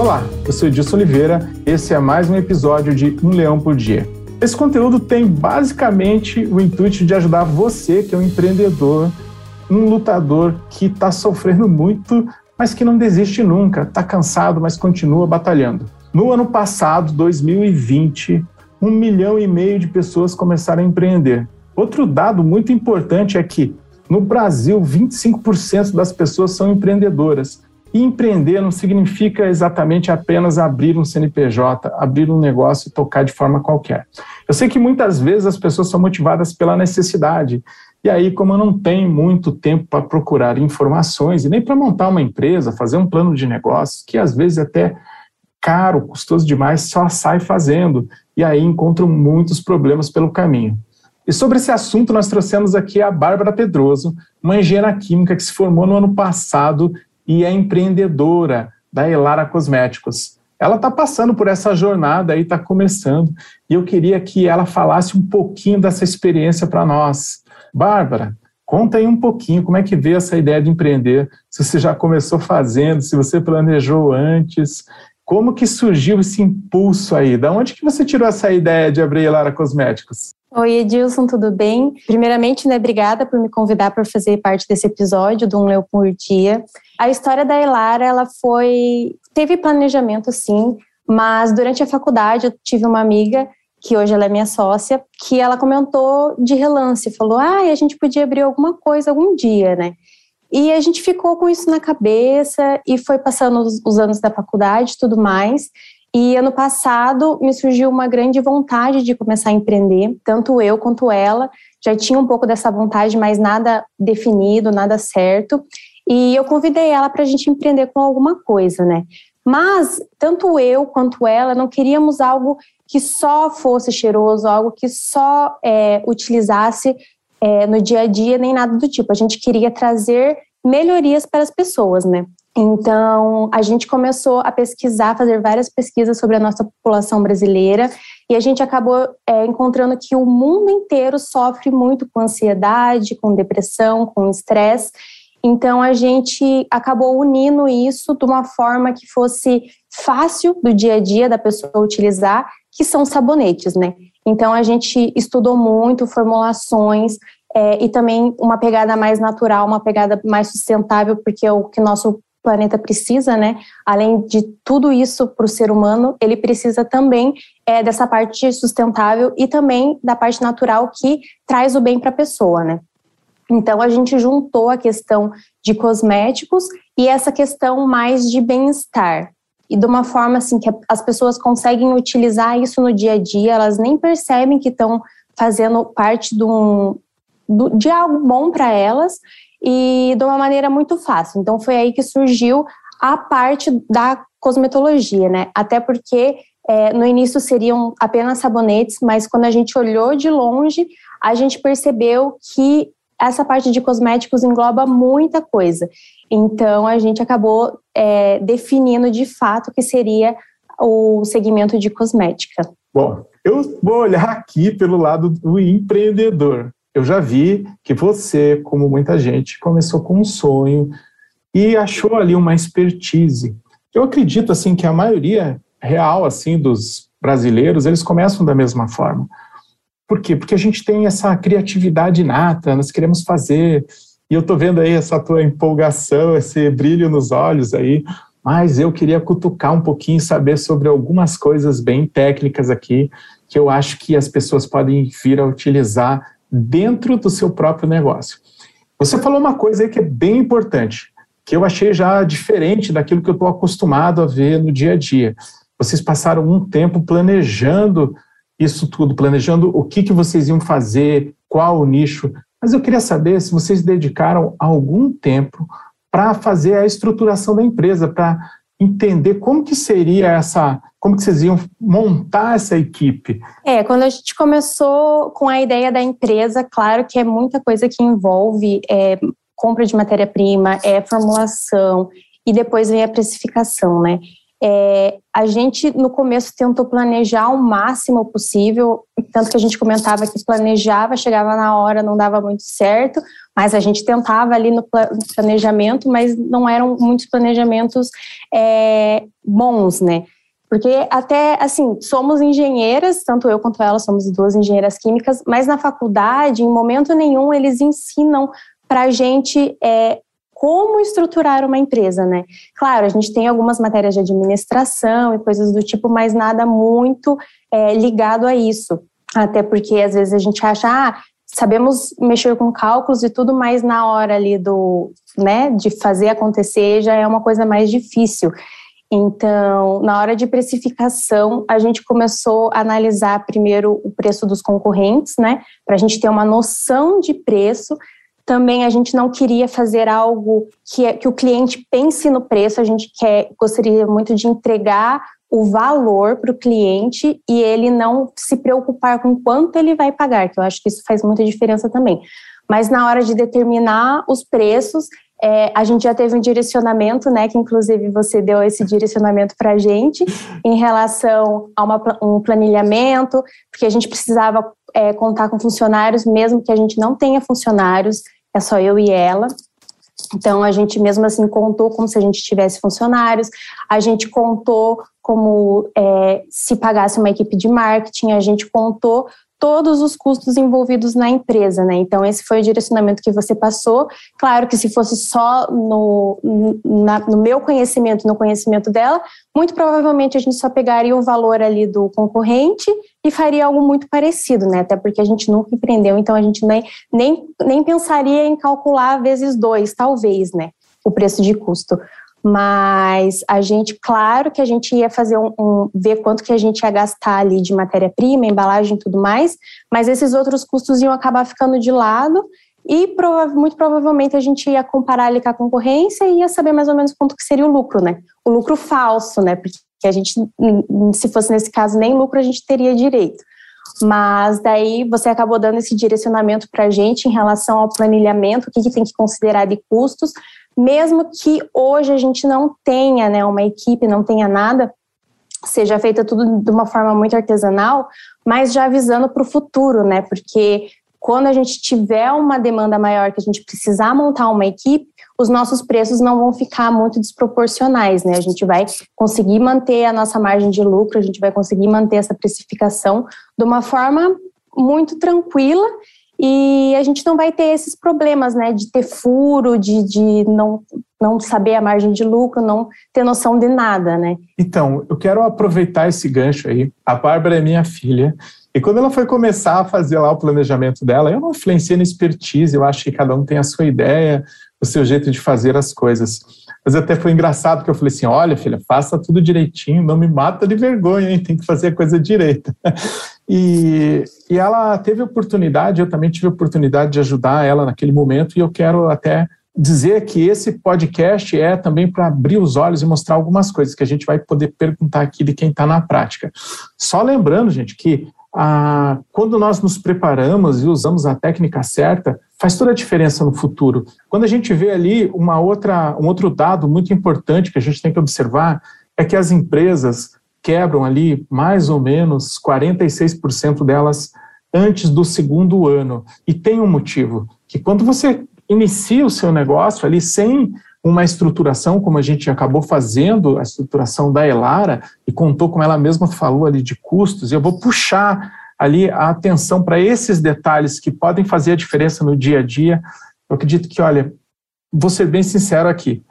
Olá, eu sou Edilson Oliveira, esse é mais um episódio de Um Leão por Dia. Esse conteúdo tem basicamente o intuito de ajudar você, que é um empreendedor, um lutador que está sofrendo muito, mas que não desiste nunca, está cansado, mas continua batalhando. No ano passado, 2020, um milhão e meio de pessoas começaram a empreender. Outro dado muito importante é que no Brasil, 25% das pessoas são empreendedoras. E empreender não significa exatamente apenas abrir um CNPJ, abrir um negócio e tocar de forma qualquer. Eu sei que muitas vezes as pessoas são motivadas pela necessidade. E aí, como eu não tenho muito tempo para procurar informações e nem para montar uma empresa, fazer um plano de negócios, que às vezes é até caro, custoso demais, só sai fazendo. E aí encontro muitos problemas pelo caminho. E sobre esse assunto, nós trouxemos aqui a Bárbara Pedroso, uma engenheira química que se formou no ano passado e é empreendedora da Elara Cosméticos. Ela está passando por essa jornada aí, está começando, e eu queria que ela falasse um pouquinho dessa experiência para nós. Bárbara, conta aí um pouquinho como é que veio essa ideia de empreender, se você já começou fazendo, se você planejou antes, como que surgiu esse impulso aí? Da onde que você tirou essa ideia de abrir Elara Cosméticos? Oi, Edilson, tudo bem? Primeiramente, né, obrigada por me convidar para fazer parte desse episódio do Um Leu por Dia. A história da Elara, ela foi... Teve planejamento, sim, mas durante a faculdade eu tive uma amiga, que hoje ela é minha sócia, que ela comentou de relance, falou, ah, a gente podia abrir alguma coisa algum dia, né? E a gente ficou com isso na cabeça e foi passando os anos da faculdade e tudo mais. E ano passado me surgiu uma grande vontade de começar a empreender, tanto eu quanto ela já tinha um pouco dessa vontade, mas nada definido, nada certo. E eu convidei ela para a gente empreender com alguma coisa, né? Mas tanto eu quanto ela não queríamos algo que só fosse cheiroso, algo que só é, utilizasse é, no dia a dia, nem nada do tipo. A gente queria trazer melhorias para as pessoas, né? Então, a gente começou a pesquisar, fazer várias pesquisas sobre a nossa população brasileira e a gente acabou é, encontrando que o mundo inteiro sofre muito com ansiedade, com depressão, com estresse. Então, a gente acabou unindo isso de uma forma que fosse fácil do dia a dia da pessoa utilizar, que são sabonetes, né? Então, a gente estudou muito formulações, é, e também uma pegada mais natural, uma pegada mais sustentável, porque é o que nosso planeta precisa, né? Além de tudo isso para o ser humano, ele precisa também é, dessa parte sustentável e também da parte natural que traz o bem para a pessoa, né? Então a gente juntou a questão de cosméticos e essa questão mais de bem-estar. E de uma forma assim que as pessoas conseguem utilizar isso no dia a dia, elas nem percebem que estão fazendo parte de, um, de algo bom para elas e de uma maneira muito fácil. Então foi aí que surgiu a parte da cosmetologia, né? Até porque é, no início seriam apenas sabonetes, mas quando a gente olhou de longe, a gente percebeu que essa parte de cosméticos engloba muita coisa. Então a gente acabou é, definindo de fato que seria o segmento de cosmética. Bom, eu vou olhar aqui pelo lado do empreendedor eu já vi que você, como muita gente, começou com um sonho e achou ali uma expertise. Eu acredito assim que a maioria real assim dos brasileiros, eles começam da mesma forma. Por quê? Porque a gente tem essa criatividade inata, nós queremos fazer, e eu tô vendo aí essa tua empolgação, esse brilho nos olhos aí, mas eu queria cutucar um pouquinho saber sobre algumas coisas bem técnicas aqui que eu acho que as pessoas podem vir a utilizar dentro do seu próprio negócio. Você falou uma coisa aí que é bem importante, que eu achei já diferente daquilo que eu estou acostumado a ver no dia a dia. Vocês passaram um tempo planejando isso tudo, planejando o que, que vocês iam fazer, qual o nicho. Mas eu queria saber se vocês dedicaram algum tempo para fazer a estruturação da empresa, para entender como que seria essa, como que vocês iam montar essa equipe? É, quando a gente começou com a ideia da empresa, claro que é muita coisa que envolve é, compra de matéria-prima, é formulação e depois vem a precificação, né? É, a gente, no começo, tentou planejar o máximo possível, tanto que a gente comentava que planejava, chegava na hora, não dava muito certo, mas a gente tentava ali no planejamento, mas não eram muitos planejamentos é, bons, né? Porque até, assim, somos engenheiras, tanto eu quanto ela somos duas engenheiras químicas, mas na faculdade, em momento nenhum, eles ensinam para a gente é, como estruturar uma empresa, né? Claro, a gente tem algumas matérias de administração e coisas do tipo, mas nada muito é, ligado a isso. Até porque às vezes a gente acha, ah, sabemos mexer com cálculos e tudo, mas na hora ali do, né, de fazer acontecer já é uma coisa mais difícil. Então, na hora de precificação, a gente começou a analisar primeiro o preço dos concorrentes, né, para a gente ter uma noção de preço, também a gente não queria fazer algo que, é, que o cliente pense no preço, a gente quer, gostaria muito de entregar o valor para o cliente e ele não se preocupar com quanto ele vai pagar, que eu acho que isso faz muita diferença também. Mas na hora de determinar os preços, é, a gente já teve um direcionamento, né, que inclusive você deu esse direcionamento para a gente em relação a uma, um planilhamento, porque a gente precisava é, contar com funcionários, mesmo que a gente não tenha funcionários, é só eu e ela. Então, a gente mesmo assim contou como se a gente tivesse funcionários, a gente contou como é, se pagasse uma equipe de marketing, a gente contou todos os custos envolvidos na empresa, né? Então, esse foi o direcionamento que você passou. Claro que se fosse só no, na, no meu conhecimento, no conhecimento dela, muito provavelmente a gente só pegaria o valor ali do concorrente e faria algo muito parecido, né? Até porque a gente nunca empreendeu, então a gente nem, nem, nem pensaria em calcular vezes dois, talvez, né? O preço de custo. Mas a gente, claro que a gente ia fazer um, um ver quanto que a gente ia gastar ali de matéria-prima, embalagem e tudo mais, mas esses outros custos iam acabar ficando de lado e prova muito provavelmente a gente ia comparar ali com a concorrência e ia saber mais ou menos quanto que seria o lucro, né? O lucro falso, né? Porque a gente, se fosse nesse caso, nem lucro a gente teria direito. Mas daí você acabou dando esse direcionamento para a gente em relação ao planilhamento, o que, que tem que considerar de custos, mesmo que hoje a gente não tenha né, uma equipe, não tenha nada, seja feita tudo de uma forma muito artesanal, mas já avisando para o futuro, né? Porque quando a gente tiver uma demanda maior, que a gente precisar montar uma equipe, os nossos preços não vão ficar muito desproporcionais, né? A gente vai conseguir manter a nossa margem de lucro, a gente vai conseguir manter essa precificação de uma forma muito tranquila e a gente não vai ter esses problemas, né, de ter furo, de, de não, não saber a margem de lucro, não ter noção de nada, né? Então, eu quero aproveitar esse gancho aí. A Bárbara é minha filha. E quando ela foi começar a fazer lá o planejamento dela, eu não influenciei na expertise, eu acho que cada um tem a sua ideia, o seu jeito de fazer as coisas. Mas até foi engraçado que eu falei assim: olha, filha, faça tudo direitinho, não me mata de vergonha, hein? tem que fazer a coisa direita. E, e ela teve oportunidade, eu também tive oportunidade de ajudar ela naquele momento, e eu quero até dizer que esse podcast é também para abrir os olhos e mostrar algumas coisas que a gente vai poder perguntar aqui de quem está na prática. Só lembrando, gente, que ah, quando nós nos preparamos e usamos a técnica certa, faz toda a diferença no futuro. Quando a gente vê ali uma outra, um outro dado muito importante que a gente tem que observar, é que as empresas quebram ali mais ou menos 46% delas antes do segundo ano. E tem um motivo, que quando você inicia o seu negócio ali sem uma estruturação, como a gente acabou fazendo, a estruturação da Elara, e contou como ela mesma falou ali de custos, e eu vou puxar ali a atenção para esses detalhes que podem fazer a diferença no dia a dia. Eu acredito que, olha, vou ser bem sincero aqui,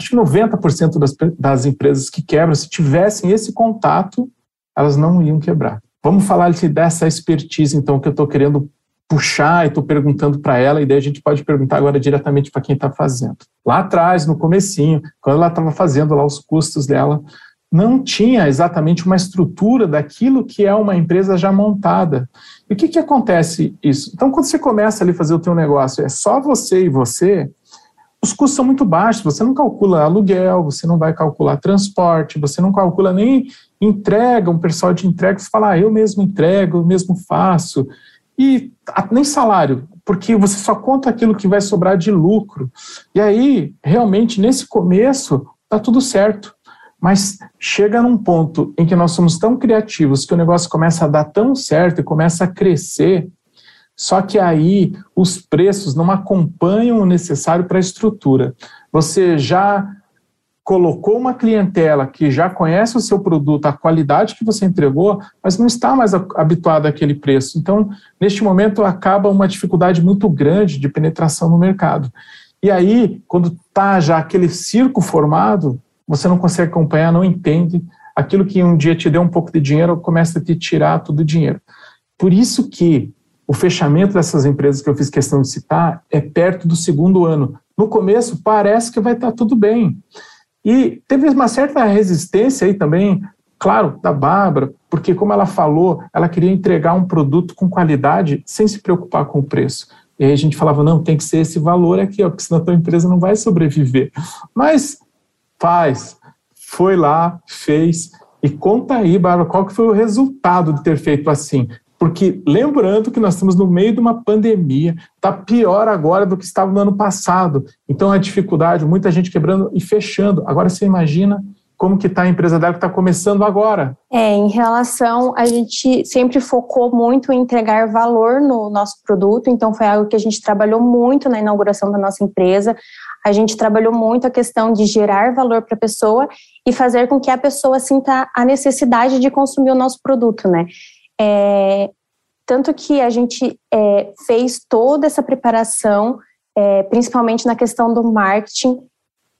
acho que 90% das, das empresas que quebram, se tivessem esse contato, elas não iam quebrar. Vamos falar dessa expertise, então, que eu estou querendo puxar e estou perguntando para ela, e daí a gente pode perguntar agora diretamente para quem está fazendo. Lá atrás, no comecinho, quando ela estava fazendo lá os custos dela, não tinha exatamente uma estrutura daquilo que é uma empresa já montada. E o que, que acontece isso? Então, quando você começa ali a fazer o teu negócio, é só você e você, os custos são muito baixos, você não calcula aluguel, você não vai calcular transporte, você não calcula nem entrega, um pessoal de entrega, você fala, ah, eu mesmo entrego, eu mesmo faço, e nem salário, porque você só conta aquilo que vai sobrar de lucro. E aí, realmente, nesse começo, tá tudo certo. Mas chega num ponto em que nós somos tão criativos que o negócio começa a dar tão certo e começa a crescer, só que aí os preços não acompanham o necessário para a estrutura. Você já colocou uma clientela que já conhece o seu produto, a qualidade que você entregou, mas não está mais habituada àquele preço. Então, neste momento, acaba uma dificuldade muito grande de penetração no mercado. E aí, quando está já aquele circo formado, você não consegue acompanhar, não entende. Aquilo que um dia te deu um pouco de dinheiro começa a te tirar todo o dinheiro. Por isso que o fechamento dessas empresas que eu fiz questão de citar é perto do segundo ano. No começo parece que vai estar tudo bem. E teve uma certa resistência aí também, claro, da Bárbara, porque como ela falou, ela queria entregar um produto com qualidade sem se preocupar com o preço. E aí a gente falava, não, tem que ser esse valor aqui, ó, porque senão a tua empresa não vai sobreviver. Mas faz, foi lá, fez, e conta aí, Bárbara, qual que foi o resultado de ter feito assim? Porque lembrando que nós estamos no meio de uma pandemia, está pior agora do que estava no ano passado. Então a dificuldade, muita gente quebrando e fechando. Agora você imagina como que está a empresa dela que está começando agora? É, em relação, a gente sempre focou muito em entregar valor no nosso produto, então foi algo que a gente trabalhou muito na inauguração da nossa empresa. A gente trabalhou muito a questão de gerar valor para a pessoa e fazer com que a pessoa sinta a necessidade de consumir o nosso produto, né? É, tanto que a gente é, fez toda essa preparação, é, principalmente na questão do marketing,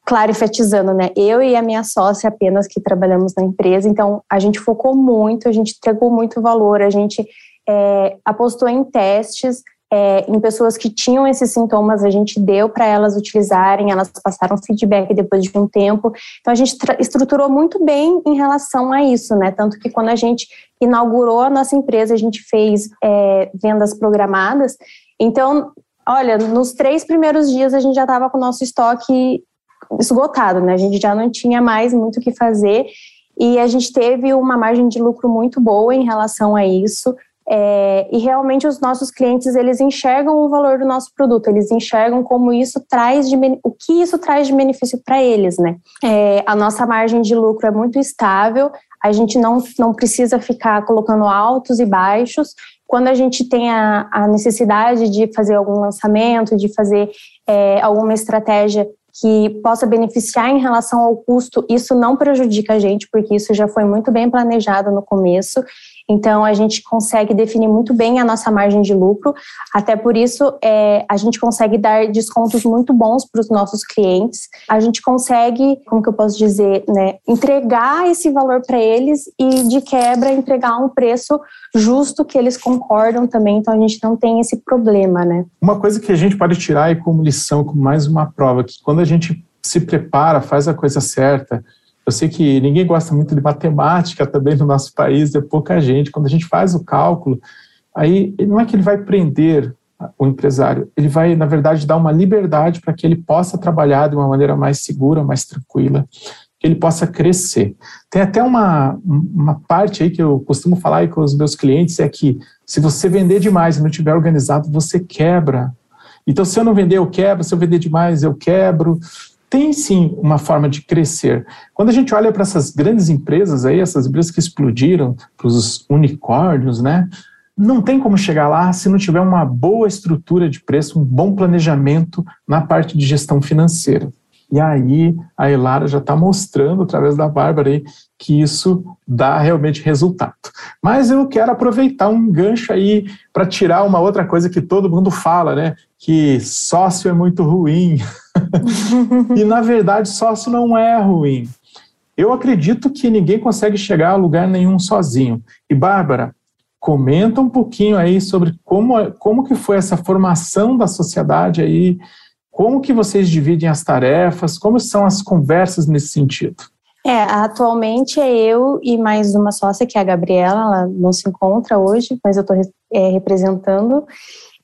claro, enfatizando, né? Eu e a minha sócia apenas que trabalhamos na empresa, então a gente focou muito, a gente entregou muito valor, a gente é, apostou em testes, é, em pessoas que tinham esses sintomas, a gente deu para elas utilizarem, elas passaram feedback depois de um tempo. Então a gente estruturou muito bem em relação a isso, né? Tanto que quando a gente inaugurou a nossa empresa, a gente fez é, vendas programadas. Então, olha, nos três primeiros dias a gente já estava com o nosso estoque esgotado, né? A gente já não tinha mais muito o que fazer e a gente teve uma margem de lucro muito boa em relação a isso. É, e realmente os nossos clientes eles enxergam o valor do nosso produto, eles enxergam como isso traz de o que isso traz de benefício para eles, né? É, a nossa margem de lucro é muito estável, a gente não, não precisa ficar colocando altos e baixos. Quando a gente tem a, a necessidade de fazer algum lançamento, de fazer é, alguma estratégia que possa beneficiar em relação ao custo, isso não prejudica a gente, porque isso já foi muito bem planejado no começo. Então, a gente consegue definir muito bem a nossa margem de lucro, até por isso é, a gente consegue dar descontos muito bons para os nossos clientes. A gente consegue, como que eu posso dizer, né, entregar esse valor para eles e, de quebra, entregar um preço justo que eles concordam também. Então, a gente não tem esse problema, né? Uma coisa que a gente pode tirar aí como lição, como mais uma prova, que quando a gente se prepara, faz a coisa certa, eu sei que ninguém gosta muito de matemática também no nosso país, é pouca gente. Quando a gente faz o cálculo, aí não é que ele vai prender o empresário, ele vai, na verdade, dar uma liberdade para que ele possa trabalhar de uma maneira mais segura, mais tranquila, que ele possa crescer. Tem até uma, uma parte aí que eu costumo falar aí com os meus clientes, é que se você vender demais e não estiver organizado, você quebra. Então, se eu não vender, eu quebro, se eu vender demais, eu quebro tem sim uma forma de crescer. Quando a gente olha para essas grandes empresas aí, essas empresas que explodiram, para os unicórnios, né? Não tem como chegar lá se não tiver uma boa estrutura de preço, um bom planejamento na parte de gestão financeira. E aí a Elara já está mostrando, através da Bárbara, aí, que isso dá realmente resultado. Mas eu quero aproveitar um gancho aí para tirar uma outra coisa que todo mundo fala, né? Que sócio é muito ruim. e na verdade, sócio não é ruim. Eu acredito que ninguém consegue chegar a lugar nenhum sozinho. E Bárbara, comenta um pouquinho aí sobre como, como que foi essa formação da sociedade aí, como que vocês dividem as tarefas, como são as conversas nesse sentido? É, atualmente é eu e mais uma sócia, que é a Gabriela, ela não se encontra hoje, mas eu estou é, representando.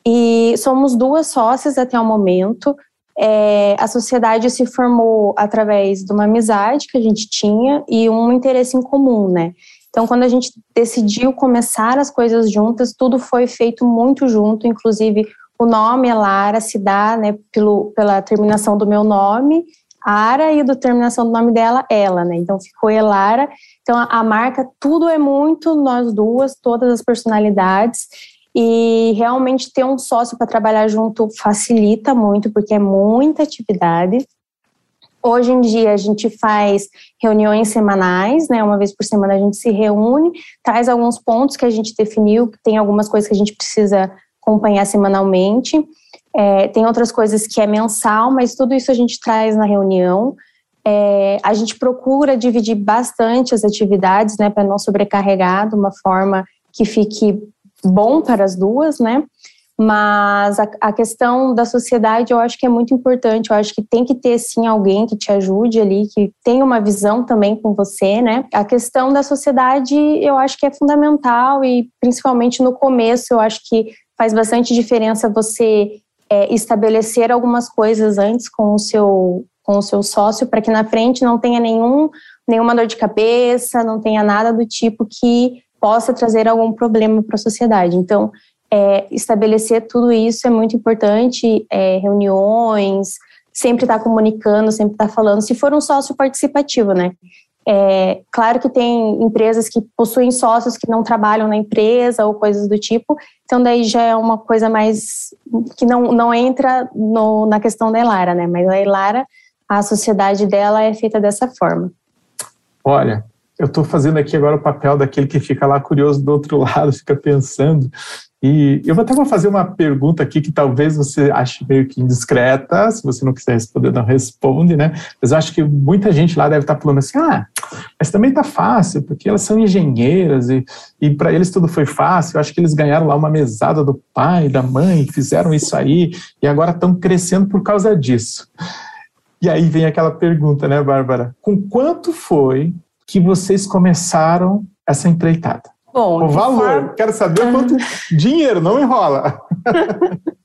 E somos duas sócias até o momento. É, a sociedade se formou através de uma amizade que a gente tinha e um interesse em comum, né? Então, quando a gente decidiu começar as coisas juntas, tudo foi feito muito junto, inclusive o nome, Lara, se dá né, pelo, pela terminação do meu nome, Ara e do terminação do nome dela, ela, né? Então ficou Elara. Então a, a marca, tudo é muito nós duas, todas as personalidades. E realmente ter um sócio para trabalhar junto facilita muito, porque é muita atividade. Hoje em dia a gente faz reuniões semanais, né? Uma vez por semana a gente se reúne, traz alguns pontos que a gente definiu, tem algumas coisas que a gente precisa acompanhar semanalmente. É, tem outras coisas que é mensal, mas tudo isso a gente traz na reunião. É, a gente procura dividir bastante as atividades, né, para não sobrecarregar de uma forma que fique bom para as duas, né? Mas a, a, questão da sociedade eu acho que é muito importante. Eu acho que tem que ter sim alguém que te ajude ali, que tenha uma visão também com você, né? A questão da sociedade eu acho que é fundamental e principalmente no começo eu acho que faz bastante diferença você é, estabelecer algumas coisas antes com o seu com o seu sócio para que na frente não tenha nenhum nenhuma dor de cabeça, não tenha nada do tipo que possa trazer algum problema para a sociedade. Então, é, estabelecer tudo isso é muito importante, é, reuniões, sempre estar tá comunicando, sempre estar tá falando, se for um sócio participativo, né? É, claro que tem empresas que possuem sócios que não trabalham na empresa ou coisas do tipo, então daí já é uma coisa mais que não, não entra no, na questão da Elara, né? Mas a Elara, a sociedade dela é feita dessa forma. Olha, eu estou fazendo aqui agora o papel daquele que fica lá curioso do outro lado, fica pensando. E eu até vou fazer uma pergunta aqui que talvez você ache meio que indiscreta, se você não quiser responder, não responde, né? Mas eu acho que muita gente lá deve estar falando assim, ah, mas também tá fácil, porque elas são engenheiras e, e para eles tudo foi fácil. Eu acho que eles ganharam lá uma mesada do pai, da mãe, fizeram isso aí e agora estão crescendo por causa disso. E aí vem aquela pergunta, né, Bárbara? Com quanto foi que vocês começaram essa empreitada? Bom, o valor, forma... quero saber quanto dinheiro, não enrola.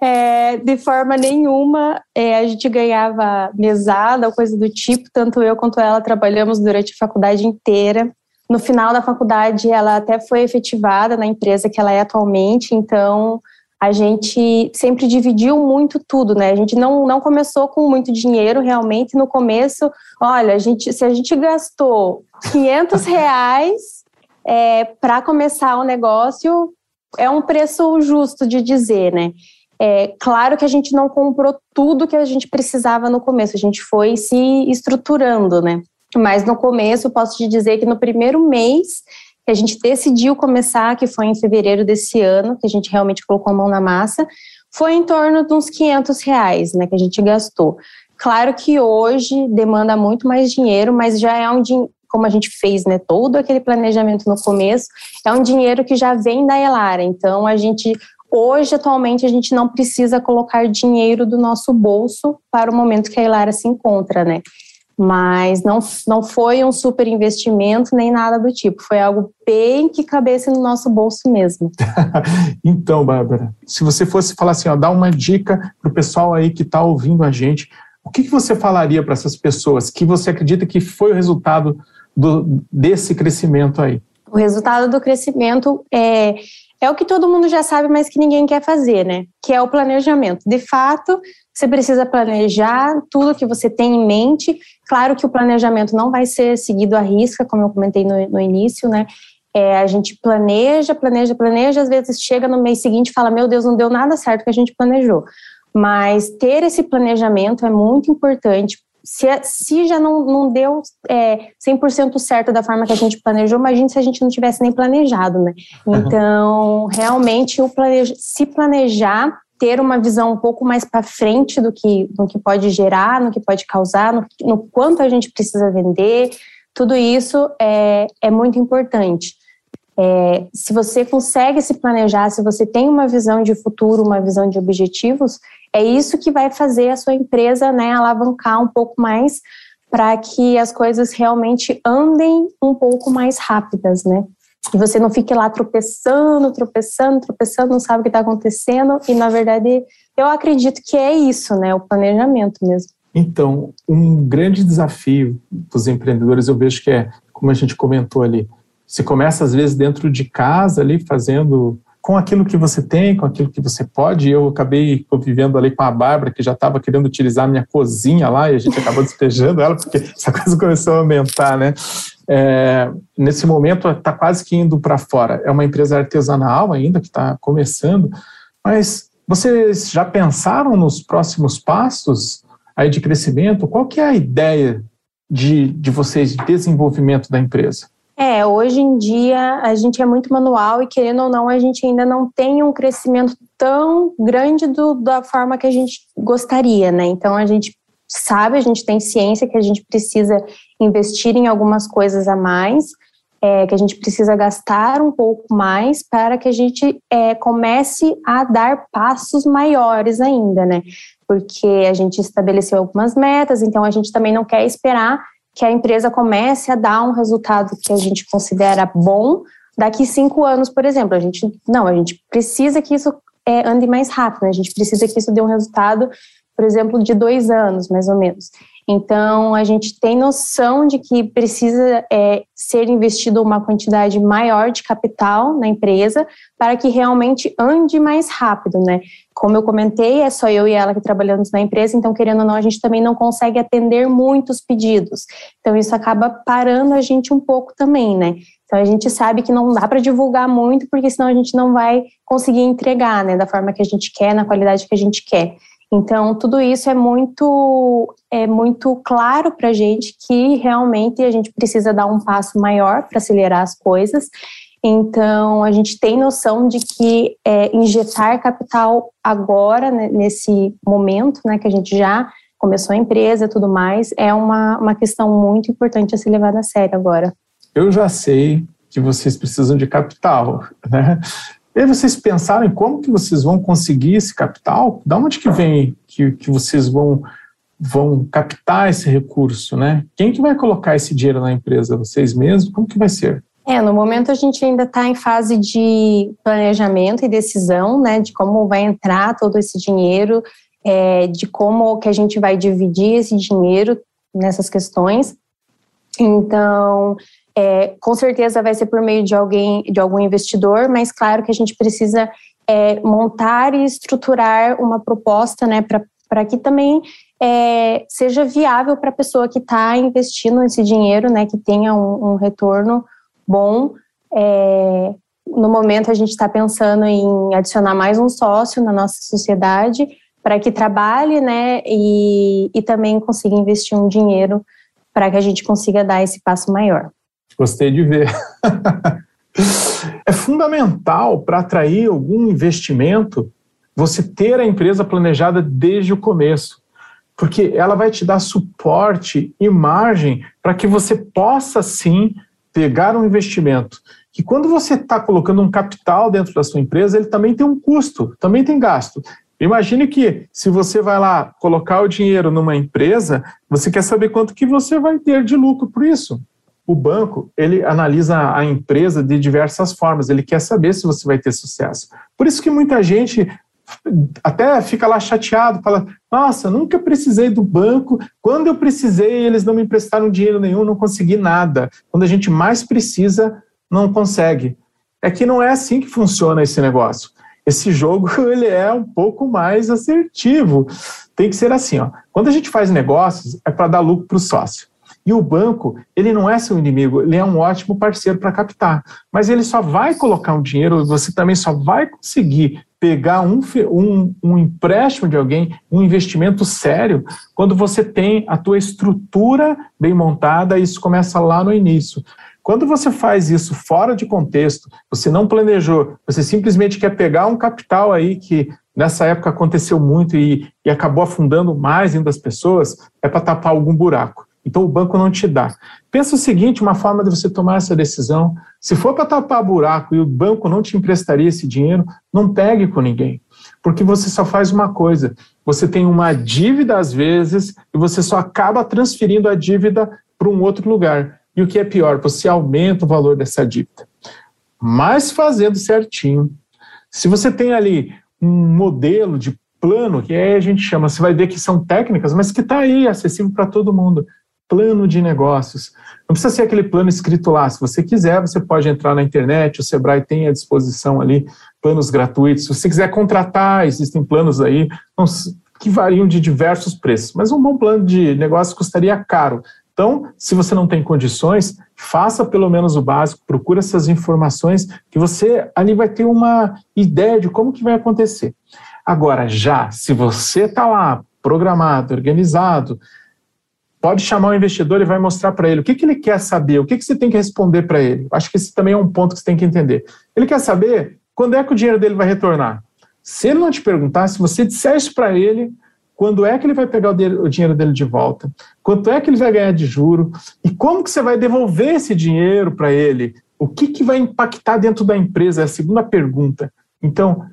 É, de forma nenhuma, é, a gente ganhava mesada ou coisa do tipo, tanto eu quanto ela trabalhamos durante a faculdade inteira. No final da faculdade, ela até foi efetivada na empresa que ela é atualmente, então a gente sempre dividiu muito tudo, né? A gente não, não começou com muito dinheiro realmente. No começo, olha, a gente, se a gente gastou 500 reais é, para começar o negócio, é um preço justo de dizer, né? É claro que a gente não comprou tudo que a gente precisava no começo, a gente foi se estruturando, né? Mas no começo, posso te dizer que no primeiro mês que a gente decidiu começar, que foi em fevereiro desse ano, que a gente realmente colocou a mão na massa, foi em torno de uns 500 reais, né, que a gente gastou. Claro que hoje demanda muito mais dinheiro, mas já é um dinheiro, como a gente fez, né, todo aquele planejamento no começo, é um dinheiro que já vem da Elara. Então, a gente Hoje, atualmente, a gente não precisa colocar dinheiro do nosso bolso para o momento que a Elara se encontra, né? Mas não, não foi um super investimento nem nada do tipo. Foi algo bem que cabesse no nosso bolso mesmo. então, Bárbara, se você fosse falar assim, ó, dar uma dica para o pessoal aí que está ouvindo a gente, o que, que você falaria para essas pessoas que você acredita que foi o resultado do, desse crescimento aí? O resultado do crescimento é é o que todo mundo já sabe, mas que ninguém quer fazer, né? Que é o planejamento. De fato, você precisa planejar tudo que você tem em mente. Claro que o planejamento não vai ser seguido à risca, como eu comentei no, no início, né? É, a gente planeja, planeja, planeja, às vezes chega no mês seguinte e fala: Meu Deus, não deu nada certo que a gente planejou. Mas ter esse planejamento é muito importante se, se já não, não deu é, 100% certo da forma que a gente planejou, imagine se a gente não tivesse nem planejado, né? Então, realmente, o planeja, se planejar, ter uma visão um pouco mais para frente do que, do que pode gerar, no que pode causar, no, no quanto a gente precisa vender, tudo isso é, é muito importante. É, se você consegue se planejar, se você tem uma visão de futuro, uma visão de objetivos, é isso que vai fazer a sua empresa né, alavancar um pouco mais para que as coisas realmente andem um pouco mais rápidas, né? E você não fique lá tropeçando, tropeçando, tropeçando, não sabe o que está acontecendo. E, na verdade, eu acredito que é isso, né? O planejamento mesmo. Então, um grande desafio dos empreendedores, eu vejo que é, como a gente comentou ali, você começa às vezes dentro de casa ali, fazendo com aquilo que você tem, com aquilo que você pode. Eu acabei convivendo ali com a Bárbara, que já estava querendo utilizar a minha cozinha lá, e a gente acabou despejando ela, porque essa coisa começou a aumentar, né? É, nesse momento está quase que indo para fora. É uma empresa artesanal ainda, que está começando, mas vocês já pensaram nos próximos passos aí de crescimento? Qual que é a ideia de, de vocês de desenvolvimento da empresa? É, hoje em dia a gente é muito manual e querendo ou não, a gente ainda não tem um crescimento tão grande do, da forma que a gente gostaria, né? Então a gente sabe, a gente tem ciência que a gente precisa investir em algumas coisas a mais, é, que a gente precisa gastar um pouco mais para que a gente é, comece a dar passos maiores ainda, né? Porque a gente estabeleceu algumas metas, então a gente também não quer esperar que a empresa comece a dar um resultado que a gente considera bom daqui cinco anos, por exemplo. A gente não, a gente precisa que isso é, ande mais rápido, né? a gente precisa que isso dê um resultado, por exemplo, de dois anos, mais ou menos. Então, a gente tem noção de que precisa é, ser investido uma quantidade maior de capital na empresa para que realmente ande mais rápido, né? Como eu comentei, é só eu e ela que trabalhamos na empresa, então, querendo ou não, a gente também não consegue atender muitos pedidos. Então, isso acaba parando a gente um pouco também, né? Então, a gente sabe que não dá para divulgar muito, porque senão a gente não vai conseguir entregar, né? Da forma que a gente quer, na qualidade que a gente quer. Então, tudo isso é muito, é muito claro para a gente que realmente a gente precisa dar um passo maior para acelerar as coisas. Então, a gente tem noção de que é, injetar capital agora, né, nesse momento, né, que a gente já começou a empresa e tudo mais, é uma, uma questão muito importante a ser levada a sério agora. Eu já sei que vocês precisam de capital, né? E aí vocês pensaram em como que vocês vão conseguir esse capital? Da onde que vem que, que vocês vão, vão captar esse recurso, né? Quem que vai colocar esse dinheiro na empresa? Vocês mesmos? Como que vai ser? É, no momento a gente ainda está em fase de planejamento e decisão, né, de como vai entrar todo esse dinheiro, é, de como que a gente vai dividir esse dinheiro nessas questões. Então, é, com certeza vai ser por meio de alguém, de algum investidor, mas claro que a gente precisa é, montar e estruturar uma proposta, né, para que também é, seja viável para a pessoa que está investindo esse dinheiro, né, que tenha um, um retorno bom. É, no momento a gente está pensando em adicionar mais um sócio na nossa sociedade para que trabalhe, né, e, e também consiga investir um dinheiro para que a gente consiga dar esse passo maior. Gostei de ver. é fundamental para atrair algum investimento você ter a empresa planejada desde o começo, porque ela vai te dar suporte e margem para que você possa sim pegar um investimento. Que quando você está colocando um capital dentro da sua empresa, ele também tem um custo, também tem gasto. Imagine que se você vai lá colocar o dinheiro numa empresa, você quer saber quanto que você vai ter de lucro por isso o banco ele analisa a empresa de diversas formas, ele quer saber se você vai ter sucesso. Por isso que muita gente até fica lá chateado, fala: Nossa, nunca precisei do banco. Quando eu precisei, eles não me emprestaram dinheiro nenhum, não consegui nada. Quando a gente mais precisa, não consegue. É que não é assim que funciona esse negócio. Esse jogo ele é um pouco mais assertivo. Tem que ser assim, ó. Quando a gente faz negócios, é para dar lucro para o sócio. E o banco, ele não é seu inimigo, ele é um ótimo parceiro para captar. Mas ele só vai colocar um dinheiro, você também só vai conseguir pegar um, um, um empréstimo de alguém, um investimento sério, quando você tem a tua estrutura bem montada, isso começa lá no início. Quando você faz isso fora de contexto, você não planejou, você simplesmente quer pegar um capital aí que nessa época aconteceu muito e, e acabou afundando mais ainda as pessoas, é para tapar algum buraco. Então o banco não te dá. Pensa o seguinte: uma forma de você tomar essa decisão, se for para tapar buraco e o banco não te emprestaria esse dinheiro, não pegue com ninguém. Porque você só faz uma coisa: você tem uma dívida às vezes e você só acaba transferindo a dívida para um outro lugar. E o que é pior, você aumenta o valor dessa dívida. Mas fazendo certinho. Se você tem ali um modelo de plano, que aí a gente chama, você vai ver que são técnicas, mas que está aí, acessível para todo mundo plano de negócios. Não precisa ser aquele plano escrito lá. Se você quiser, você pode entrar na internet, o Sebrae tem à disposição ali planos gratuitos. Se você quiser contratar, existem planos aí que variam de diversos preços, mas um bom plano de negócio custaria caro. Então, se você não tem condições, faça pelo menos o básico, procure essas informações que você ali vai ter uma ideia de como que vai acontecer. Agora, já, se você está lá programado, organizado, pode chamar o investidor e vai mostrar para ele o que, que ele quer saber, o que, que você tem que responder para ele. Acho que esse também é um ponto que você tem que entender. Ele quer saber quando é que o dinheiro dele vai retornar. Se ele não te perguntar, se você disser isso para ele, quando é que ele vai pegar o, dinheiro dele de volta, quanto é que ele vai ganhar de juro e como que você vai devolver esse dinheiro para ele, o que, que vai impactar dentro da empresa, é a segunda pergunta. Então,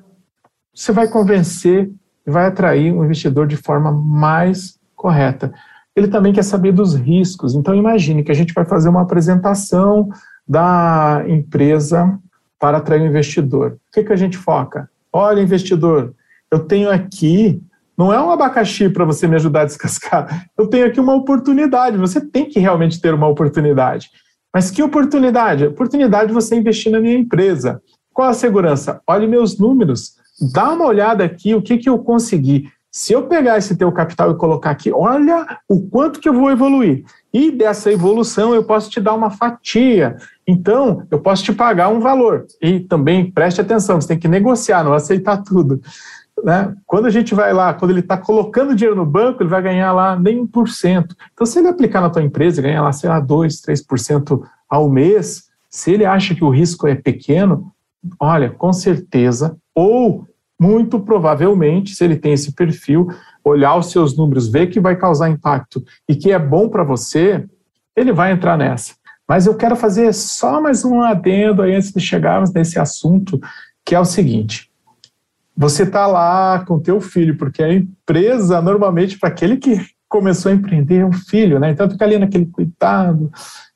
você vai convencer e vai atrair um investidor de forma mais correta. Ele também quer saber dos riscos, então imagine que a gente vai fazer uma apresentação da empresa para atrair um investidor. O que, que a gente foca? Olha, investidor, eu tenho aqui não é um abacaxi para você me ajudar a descascar. Eu tenho aqui uma oportunidade. Você tem que realmente ter uma oportunidade. Mas que oportunidade? Oportunidade de você investir na minha empresa. Qual a segurança? Olhe meus números. Dá uma olhada aqui, o que, que eu consegui. Se eu pegar esse teu capital e colocar aqui, olha o quanto que eu vou evoluir. E dessa evolução eu posso te dar uma fatia. Então, eu posso te pagar um valor. E também preste atenção, você tem que negociar, não aceitar tudo. Né? Quando a gente vai lá, quando ele está colocando dinheiro no banco, ele vai ganhar lá nem 1%. Então, se ele aplicar na tua empresa ganhar lá, sei lá, 2%, 3% ao mês, se ele acha que o risco é pequeno, olha, com certeza, ou muito provavelmente, se ele tem esse perfil, olhar os seus números, ver que vai causar impacto e que é bom para você, ele vai entrar nessa. Mas eu quero fazer só mais um adendo aí antes de chegarmos nesse assunto, que é o seguinte: você está lá com teu filho, porque a empresa, normalmente, para aquele que começou a empreender, é um filho, né? Então fica ali naquele cuidado,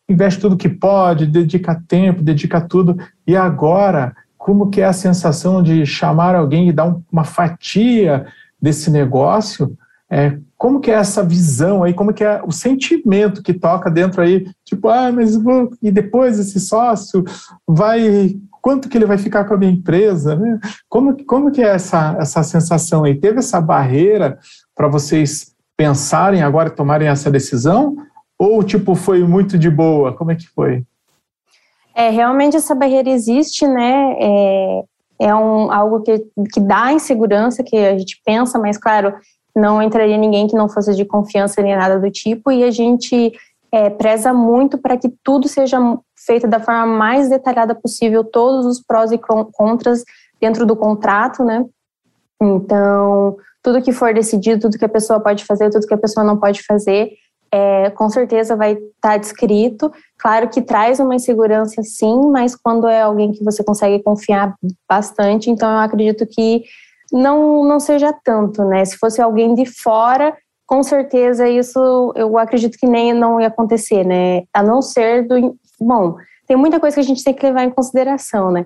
investe tudo que pode, dedica tempo, dedica tudo. E agora, como que é a sensação de chamar alguém e dar uma fatia desse negócio? É, como que é essa visão aí, como que é o sentimento que toca dentro aí, tipo, ah, mas vou, e depois esse sócio vai quanto que ele vai ficar com a minha empresa, né? Como, como que é essa, essa sensação aí? Teve essa barreira para vocês pensarem agora tomarem essa decisão? Ou, tipo, foi muito de boa? Como é que foi? É, realmente essa barreira existe, né? É, é um, algo que, que dá insegurança, que a gente pensa, mas, claro, não entraria ninguém que não fosse de confiança nem nada do tipo, e a gente é, preza muito para que tudo seja feito da forma mais detalhada possível, todos os prós e contras dentro do contrato, né? Então, tudo que for decidido, tudo que a pessoa pode fazer, tudo que a pessoa não pode fazer, é, com certeza vai estar tá descrito. Claro que traz uma insegurança, sim, mas quando é alguém que você consegue confiar bastante, então eu acredito que não, não seja tanto, né? Se fosse alguém de fora, com certeza isso eu acredito que nem não ia acontecer, né? A não ser do. Bom, tem muita coisa que a gente tem que levar em consideração, né?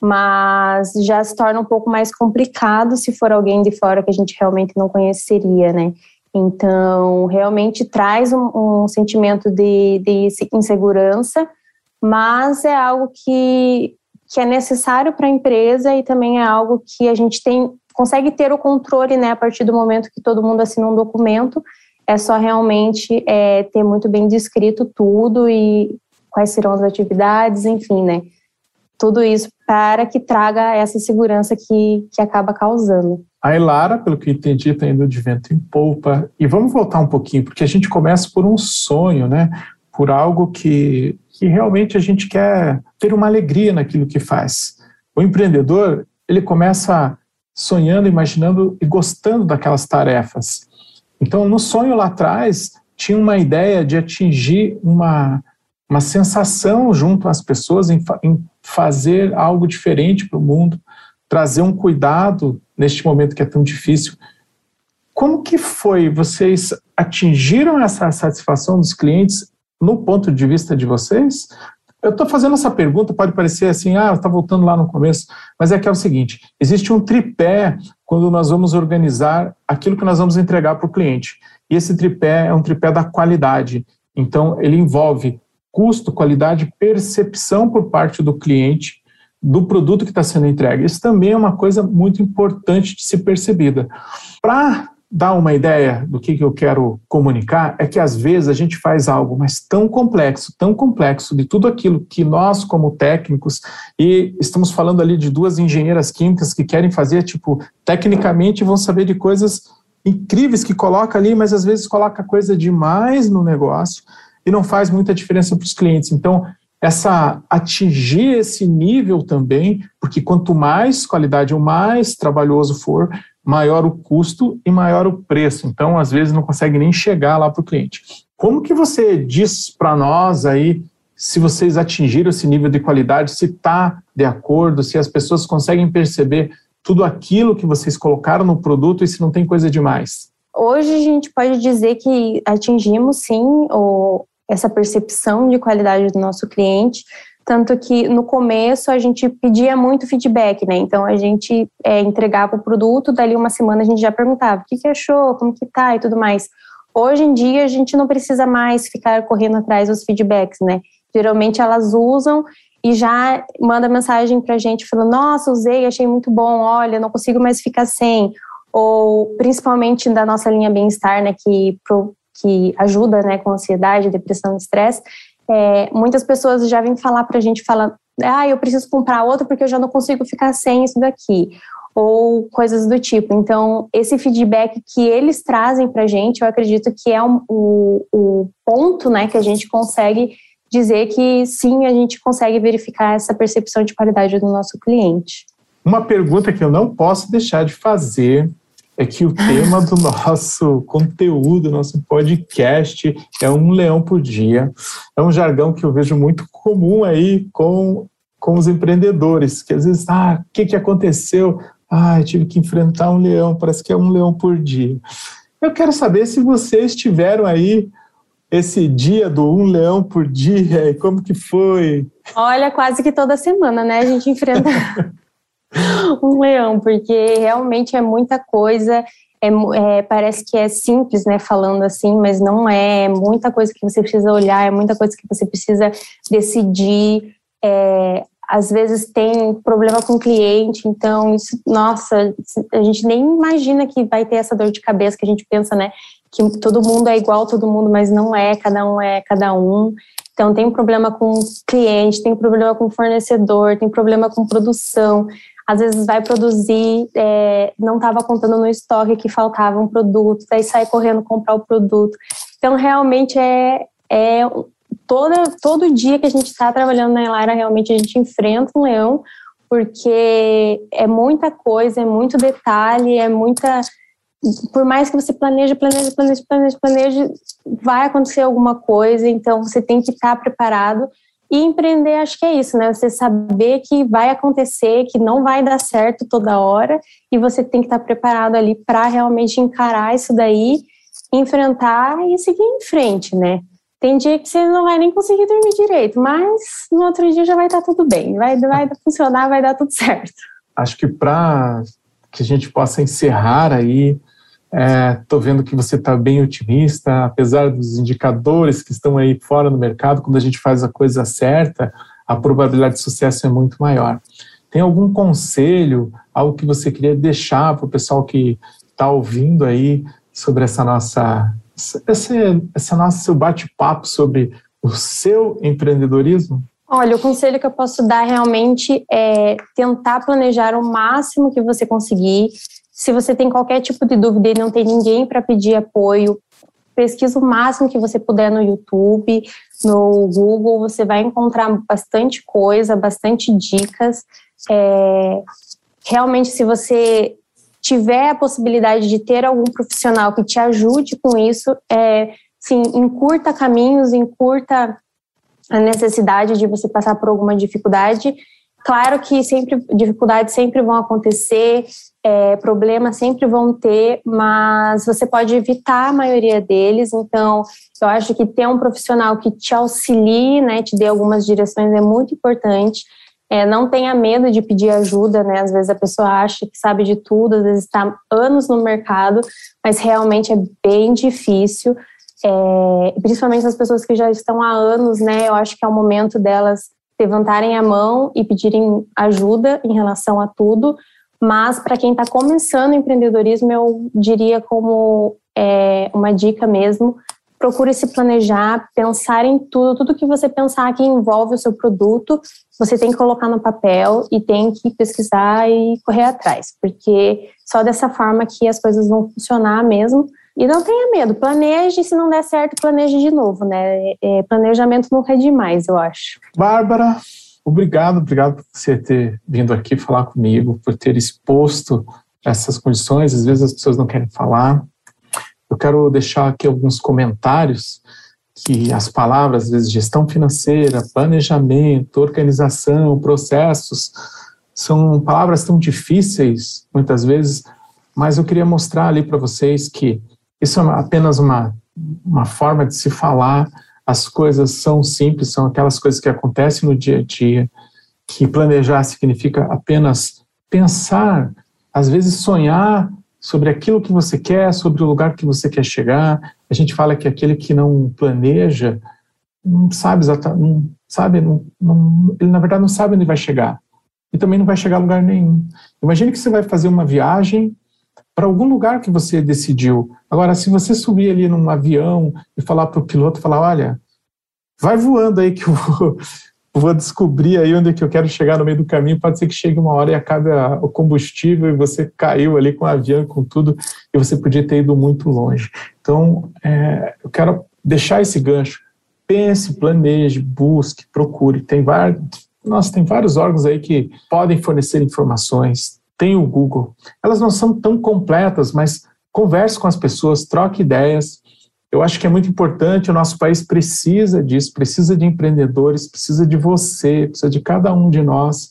Mas já se torna um pouco mais complicado se for alguém de fora que a gente realmente não conheceria, né? Então, realmente traz um, um sentimento de, de insegurança, mas é algo que, que é necessário para a empresa e também é algo que a gente tem consegue ter o controle, né, a partir do momento que todo mundo assina um documento. É só realmente é, ter muito bem descrito tudo e quais serão as atividades, enfim, né? Tudo isso para que traga essa segurança que, que acaba causando. A Elara, pelo que entendi, está indo de vento em polpa. E vamos voltar um pouquinho, porque a gente começa por um sonho, né? Por algo que, que realmente a gente quer ter uma alegria naquilo que faz. O empreendedor, ele começa sonhando, imaginando e gostando daquelas tarefas. Então, no sonho lá atrás, tinha uma ideia de atingir uma, uma sensação junto às pessoas em, em fazer algo diferente para o mundo, trazer um cuidado neste momento que é tão difícil. Como que foi? Vocês atingiram essa satisfação dos clientes no ponto de vista de vocês? Eu estou fazendo essa pergunta, pode parecer assim, ah, está voltando lá no começo, mas é que é o seguinte: existe um tripé quando nós vamos organizar aquilo que nós vamos entregar para o cliente. E esse tripé é um tripé da qualidade. Então, ele envolve custo, qualidade, percepção por parte do cliente do produto que está sendo entregue. Isso também é uma coisa muito importante de ser percebida. Para dar uma ideia do que, que eu quero comunicar, é que às vezes a gente faz algo, mas tão complexo, tão complexo, de tudo aquilo que nós, como técnicos, e estamos falando ali de duas engenheiras químicas que querem fazer, tipo, tecnicamente vão saber de coisas incríveis que coloca ali, mas às vezes coloca coisa demais no negócio e não faz muita diferença para os clientes. Então, essa atingir esse nível também, porque quanto mais qualidade ou mais trabalhoso for, maior o custo e maior o preço. Então, às vezes não consegue nem chegar lá para o cliente. Como que você diz para nós aí se vocês atingiram esse nível de qualidade, se está de acordo, se as pessoas conseguem perceber tudo aquilo que vocês colocaram no produto e se não tem coisa demais? Hoje a gente pode dizer que atingimos sim o, essa percepção de qualidade do nosso cliente, tanto que no começo a gente pedia muito feedback, né? Então a gente é, entregava o produto, dali uma semana a gente já perguntava o que, que achou, como que tá e tudo mais. Hoje em dia a gente não precisa mais ficar correndo atrás dos feedbacks, né? Geralmente elas usam e já manda mensagem para a gente falando: Nossa, usei, achei muito bom, olha, não consigo mais ficar sem. Ou principalmente da nossa linha bem-estar, né, que, pro, que ajuda né, com ansiedade, depressão e estresse. É, muitas pessoas já vêm falar para a gente: falar, Ah, eu preciso comprar outro porque eu já não consigo ficar sem isso daqui. Ou coisas do tipo. Então, esse feedback que eles trazem para a gente, eu acredito que é um, o, o ponto né, que a gente consegue dizer que sim, a gente consegue verificar essa percepção de qualidade do nosso cliente. Uma pergunta que eu não posso deixar de fazer é que o tema do nosso conteúdo, nosso podcast, é um leão por dia. É um jargão que eu vejo muito comum aí com, com os empreendedores, que às vezes, ah, o que, que aconteceu? Ah, eu tive que enfrentar um leão, parece que é um leão por dia. Eu quero saber se vocês tiveram aí esse dia do um leão por dia e como que foi? Olha, quase que toda semana, né? A gente enfrenta um leão, porque realmente é muita coisa. É, é, parece que é simples, né, falando assim, mas não é. É muita coisa que você precisa olhar, é muita coisa que você precisa decidir. É, às vezes tem problema com o cliente, então isso, nossa, a gente nem imagina que vai ter essa dor de cabeça que a gente pensa, né? que todo mundo é igual todo mundo, mas não é, cada um é cada um. Então tem problema com cliente, tem problema com fornecedor, tem problema com produção. Às vezes vai produzir, é, não estava contando no estoque que faltava um produto, daí sai correndo comprar o produto. Então realmente é, é toda, todo dia que a gente está trabalhando na Elara, realmente a gente enfrenta um leão, porque é muita coisa, é muito detalhe, é muita por mais que você planeje, planeje, planeje, planeje, planeje, vai acontecer alguma coisa, então você tem que estar preparado. E empreender, acho que é isso, né? Você saber que vai acontecer, que não vai dar certo toda hora, e você tem que estar preparado ali para realmente encarar isso daí, enfrentar e seguir em frente, né? Tem dia que você não vai nem conseguir dormir direito, mas no outro dia já vai estar tudo bem, vai, vai funcionar, vai dar tudo certo. Acho que para que a gente possa encerrar aí Estou é, vendo que você está bem otimista, apesar dos indicadores que estão aí fora no mercado, quando a gente faz a coisa certa, a probabilidade de sucesso é muito maior. Tem algum conselho, algo que você queria deixar para o pessoal que está ouvindo aí sobre essa nossa, esse, essa nossa seu bate-papo sobre o seu empreendedorismo? Olha, o conselho que eu posso dar realmente é tentar planejar o máximo que você conseguir, se você tem qualquer tipo de dúvida e não tem ninguém para pedir apoio, pesquisa o máximo que você puder no YouTube, no Google, você vai encontrar bastante coisa, bastante dicas. É, realmente, se você tiver a possibilidade de ter algum profissional que te ajude com isso, é, sim, encurta caminhos, encurta a necessidade de você passar por alguma dificuldade. Claro que sempre dificuldades sempre vão acontecer, é, problemas sempre vão ter, mas você pode evitar a maioria deles. Então, eu acho que ter um profissional que te auxilie, né, te dê algumas direções é muito importante. É, não tenha medo de pedir ajuda, né? Às vezes a pessoa acha que sabe de tudo, às vezes está anos no mercado, mas realmente é bem difícil. é, principalmente as pessoas que já estão há anos, né? Eu acho que é o momento delas levantarem a mão e pedirem ajuda em relação a tudo. Mas para quem está começando empreendedorismo, eu diria como é, uma dica mesmo, procure se planejar, pensar em tudo, tudo que você pensar que envolve o seu produto, você tem que colocar no papel e tem que pesquisar e correr atrás, porque só dessa forma que as coisas vão funcionar mesmo. E não tenha medo, planeje, se não der certo, planeje de novo, né? É, planejamento nunca é demais, eu acho. Bárbara, obrigado, obrigado por você ter vindo aqui falar comigo, por ter exposto essas condições. Às vezes as pessoas não querem falar. Eu quero deixar aqui alguns comentários que as palavras, às vezes, gestão financeira, planejamento, organização, processos, são palavras tão difíceis, muitas vezes, mas eu queria mostrar ali para vocês que isso é apenas uma, uma forma de se falar, as coisas são simples, são aquelas coisas que acontecem no dia a dia, que planejar significa apenas pensar, às vezes sonhar sobre aquilo que você quer, sobre o lugar que você quer chegar. A gente fala que aquele que não planeja não sabe exatamente, não sabe, não, não, ele na verdade não sabe onde vai chegar. E também não vai chegar a lugar nenhum. Imagine que você vai fazer uma viagem para algum lugar que você decidiu. Agora, se você subir ali num avião e falar para o piloto, falar, olha, vai voando aí que eu vou, vou descobrir aí onde é que eu quero chegar no meio do caminho, pode ser que chegue uma hora e acabe a, o combustível e você caiu ali com o avião, com tudo, e você podia ter ido muito longe. Então, é, eu quero deixar esse gancho. Pense, planeje, busque, procure. Tem vários, nossa, tem vários órgãos aí que podem fornecer informações, tem o Google. Elas não são tão completas, mas converse com as pessoas, troque ideias. Eu acho que é muito importante, o nosso país precisa disso, precisa de empreendedores, precisa de você, precisa de cada um de nós.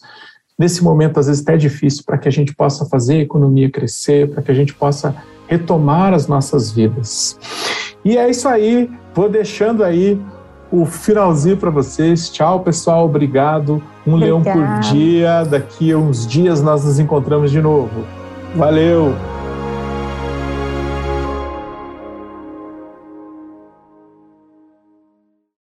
Nesse momento, às vezes, até é difícil para que a gente possa fazer a economia crescer, para que a gente possa retomar as nossas vidas. E é isso aí, vou deixando aí o finalzinho para vocês. Tchau, pessoal. Obrigado. Um Obrigada. leão por dia. Daqui a uns dias nós nos encontramos de novo. Valeu!